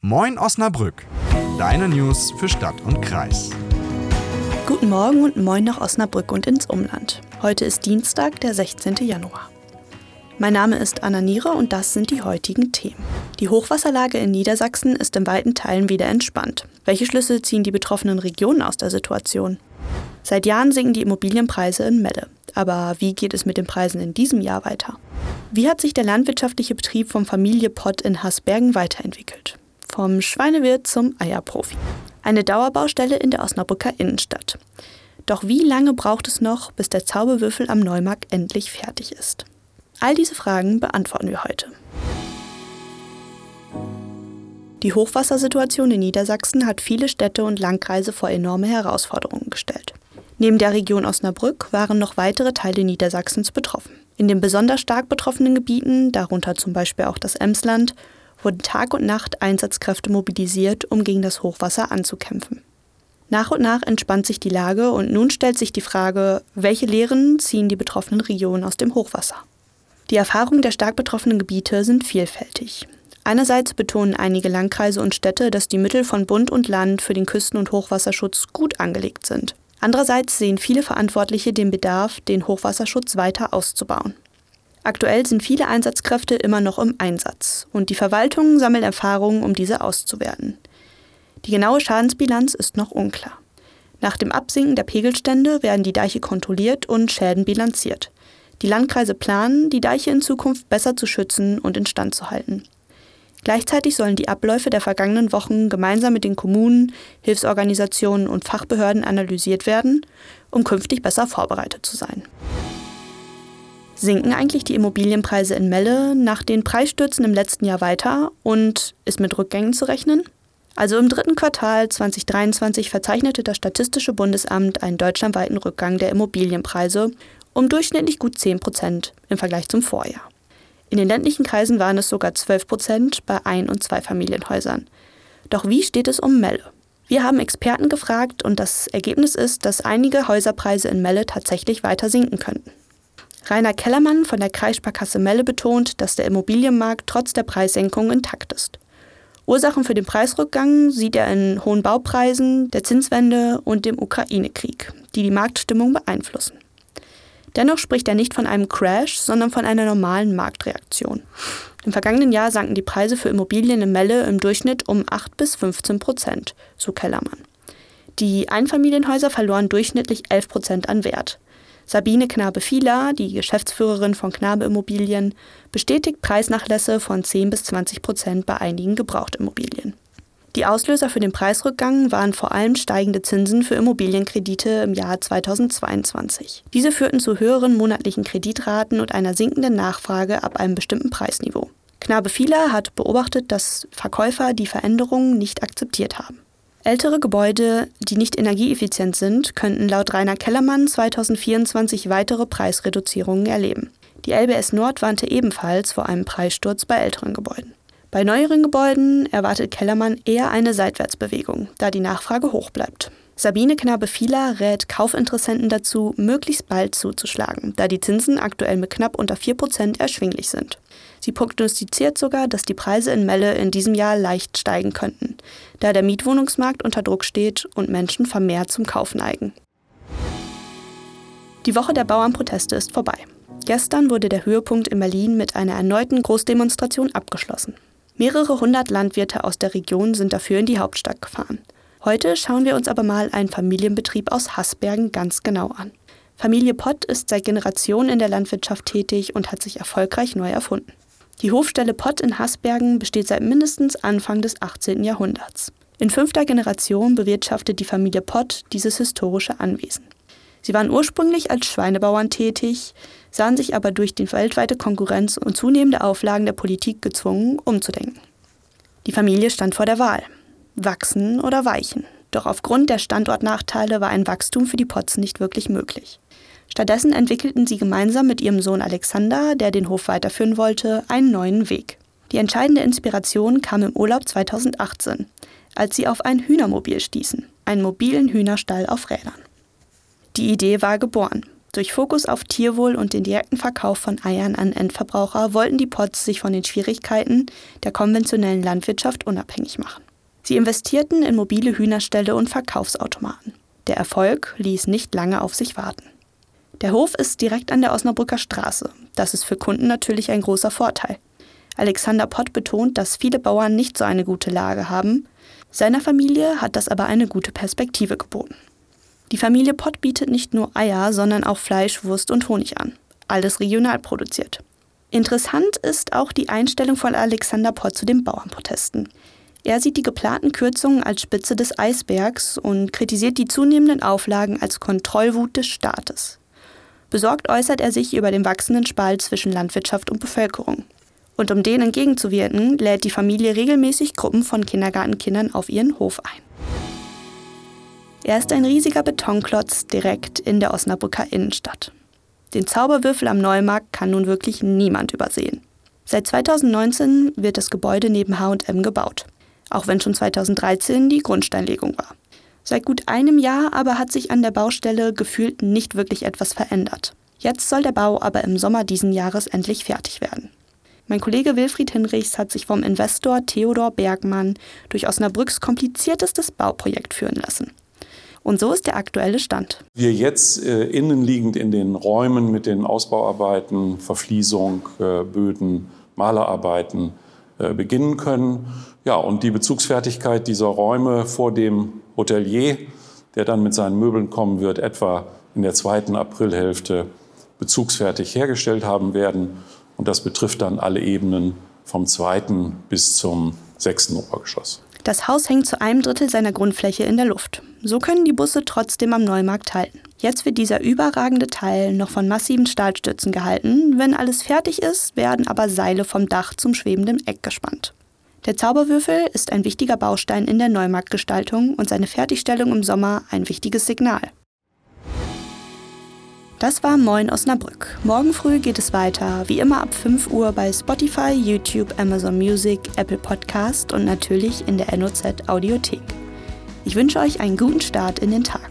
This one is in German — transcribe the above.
Moin Osnabrück, deine News für Stadt und Kreis. Guten Morgen und moin nach Osnabrück und ins Umland. Heute ist Dienstag, der 16. Januar. Mein Name ist Anna Niere und das sind die heutigen Themen. Die Hochwasserlage in Niedersachsen ist in weiten Teilen wieder entspannt. Welche Schlüsse ziehen die betroffenen Regionen aus der Situation? Seit Jahren sinken die Immobilienpreise in Melle. Aber wie geht es mit den Preisen in diesem Jahr weiter? Wie hat sich der landwirtschaftliche Betrieb vom Familie Pott in Hasbergen weiterentwickelt? Vom Schweinewirt zum Eierprofi. Eine Dauerbaustelle in der Osnabrücker Innenstadt. Doch wie lange braucht es noch, bis der Zauberwürfel am Neumarkt endlich fertig ist? All diese Fragen beantworten wir heute. Die Hochwassersituation in Niedersachsen hat viele Städte und Landkreise vor enorme Herausforderungen gestellt. Neben der Region Osnabrück waren noch weitere Teile Niedersachsens betroffen. In den besonders stark betroffenen Gebieten, darunter zum Beispiel auch das Emsland, wurden Tag und Nacht Einsatzkräfte mobilisiert, um gegen das Hochwasser anzukämpfen. Nach und nach entspannt sich die Lage und nun stellt sich die Frage, welche Lehren ziehen die betroffenen Regionen aus dem Hochwasser? Die Erfahrungen der stark betroffenen Gebiete sind vielfältig. Einerseits betonen einige Landkreise und Städte, dass die Mittel von Bund und Land für den Küsten- und Hochwasserschutz gut angelegt sind. Andererseits sehen viele Verantwortliche den Bedarf, den Hochwasserschutz weiter auszubauen. Aktuell sind viele Einsatzkräfte immer noch im Einsatz und die Verwaltung sammelt Erfahrungen, um diese auszuwerten. Die genaue Schadensbilanz ist noch unklar. Nach dem Absinken der Pegelstände werden die Deiche kontrolliert und Schäden bilanziert. Die Landkreise planen, die Deiche in Zukunft besser zu schützen und instand zu halten. Gleichzeitig sollen die Abläufe der vergangenen Wochen gemeinsam mit den Kommunen, Hilfsorganisationen und Fachbehörden analysiert werden, um künftig besser vorbereitet zu sein. Sinken eigentlich die Immobilienpreise in Melle nach den Preisstürzen im letzten Jahr weiter und ist mit Rückgängen zu rechnen? Also im dritten Quartal 2023 verzeichnete das Statistische Bundesamt einen deutschlandweiten Rückgang der Immobilienpreise um durchschnittlich gut 10 Prozent im Vergleich zum Vorjahr. In den ländlichen Kreisen waren es sogar 12 Prozent bei Ein- und Zweifamilienhäusern. Doch wie steht es um Melle? Wir haben Experten gefragt und das Ergebnis ist, dass einige Häuserpreise in Melle tatsächlich weiter sinken könnten. Rainer Kellermann von der Kreissparkasse Melle betont, dass der Immobilienmarkt trotz der Preissenkung intakt ist. Ursachen für den Preisrückgang sieht er in hohen Baupreisen, der Zinswende und dem Ukraine-Krieg, die die Marktstimmung beeinflussen. Dennoch spricht er nicht von einem Crash, sondern von einer normalen Marktreaktion. Im vergangenen Jahr sanken die Preise für Immobilien in Melle im Durchschnitt um 8 bis 15 Prozent, so Kellermann. Die Einfamilienhäuser verloren durchschnittlich 11 Prozent an Wert. Sabine Knabe-Fieler, die Geschäftsführerin von Knabe Immobilien, bestätigt Preisnachlässe von 10 bis 20 Prozent bei einigen Gebrauchtimmobilien. Die Auslöser für den Preisrückgang waren vor allem steigende Zinsen für Immobilienkredite im Jahr 2022. Diese führten zu höheren monatlichen Kreditraten und einer sinkenden Nachfrage ab einem bestimmten Preisniveau. Knabe Fieler hat beobachtet, dass Verkäufer die Veränderungen nicht akzeptiert haben. Ältere Gebäude, die nicht energieeffizient sind, könnten laut Rainer Kellermann 2024 weitere Preisreduzierungen erleben. Die LBS Nord warnte ebenfalls vor einem Preissturz bei älteren Gebäuden. Bei neueren Gebäuden erwartet Kellermann eher eine Seitwärtsbewegung, da die Nachfrage hoch bleibt. Sabine Knabe-Fieler rät Kaufinteressenten dazu, möglichst bald zuzuschlagen, da die Zinsen aktuell mit knapp unter 4% erschwinglich sind. Sie prognostiziert sogar, dass die Preise in Melle in diesem Jahr leicht steigen könnten, da der Mietwohnungsmarkt unter Druck steht und Menschen vermehrt zum Kauf neigen. Die Woche der Bauernproteste ist vorbei. Gestern wurde der Höhepunkt in Berlin mit einer erneuten Großdemonstration abgeschlossen. Mehrere hundert Landwirte aus der Region sind dafür in die Hauptstadt gefahren. Heute schauen wir uns aber mal einen Familienbetrieb aus Haßbergen ganz genau an. Familie Pott ist seit Generationen in der Landwirtschaft tätig und hat sich erfolgreich neu erfunden. Die Hofstelle Pott in Haßbergen besteht seit mindestens Anfang des 18. Jahrhunderts. In fünfter Generation bewirtschaftet die Familie Pott dieses historische Anwesen. Sie waren ursprünglich als Schweinebauern tätig, sahen sich aber durch die weltweite Konkurrenz und zunehmende Auflagen der Politik gezwungen, umzudenken. Die Familie stand vor der Wahl. Wachsen oder weichen. Doch aufgrund der Standortnachteile war ein Wachstum für die Potts nicht wirklich möglich. Stattdessen entwickelten sie gemeinsam mit ihrem Sohn Alexander, der den Hof weiterführen wollte, einen neuen Weg. Die entscheidende Inspiration kam im Urlaub 2018, als sie auf ein Hühnermobil stießen, einen mobilen Hühnerstall auf Rädern. Die Idee war geboren. Durch Fokus auf Tierwohl und den direkten Verkauf von Eiern an Endverbraucher wollten die Pots sich von den Schwierigkeiten der konventionellen Landwirtschaft unabhängig machen. Sie investierten in mobile Hühnerställe und Verkaufsautomaten. Der Erfolg ließ nicht lange auf sich warten. Der Hof ist direkt an der Osnabrücker Straße. Das ist für Kunden natürlich ein großer Vorteil. Alexander Pott betont, dass viele Bauern nicht so eine gute Lage haben. Seiner Familie hat das aber eine gute Perspektive geboten. Die Familie Pott bietet nicht nur Eier, sondern auch Fleisch, Wurst und Honig an. Alles regional produziert. Interessant ist auch die Einstellung von Alexander Pott zu den Bauernprotesten. Er sieht die geplanten Kürzungen als Spitze des Eisbergs und kritisiert die zunehmenden Auflagen als Kontrollwut des Staates. Besorgt äußert er sich über den wachsenden Spalt zwischen Landwirtschaft und Bevölkerung. Und um denen entgegenzuwirken, lädt die Familie regelmäßig Gruppen von Kindergartenkindern auf ihren Hof ein. Er ist ein riesiger Betonklotz direkt in der Osnabrücker Innenstadt. Den Zauberwürfel am Neumarkt kann nun wirklich niemand übersehen. Seit 2019 wird das Gebäude neben HM gebaut, auch wenn schon 2013 die Grundsteinlegung war. Seit gut einem Jahr aber hat sich an der Baustelle gefühlt nicht wirklich etwas verändert. Jetzt soll der Bau aber im Sommer diesen Jahres endlich fertig werden. Mein Kollege Wilfried Hinrichs hat sich vom Investor Theodor Bergmann durch Osnabrücks kompliziertestes Bauprojekt führen lassen. Und so ist der aktuelle Stand. Wir jetzt äh, innenliegend in den Räumen mit den Ausbauarbeiten, Verfließung, äh, Böden, Malerarbeiten äh, beginnen können. Ja, und die Bezugsfertigkeit dieser Räume vor dem Hotelier, der dann mit seinen Möbeln kommen wird, etwa in der zweiten Aprilhälfte bezugsfertig hergestellt haben werden. Und das betrifft dann alle Ebenen vom zweiten bis zum sechsten Obergeschoss. Das Haus hängt zu einem Drittel seiner Grundfläche in der Luft. So können die Busse trotzdem am Neumarkt halten. Jetzt wird dieser überragende Teil noch von massiven Stahlstützen gehalten. Wenn alles fertig ist, werden aber Seile vom Dach zum schwebenden Eck gespannt. Der Zauberwürfel ist ein wichtiger Baustein in der Neumarktgestaltung und seine Fertigstellung im Sommer ein wichtiges Signal. Das war Moin Osnabrück. Morgen früh geht es weiter, wie immer ab 5 Uhr bei Spotify, YouTube, Amazon Music, Apple Podcast und natürlich in der NOZ Audiothek. Ich wünsche euch einen guten Start in den Tag.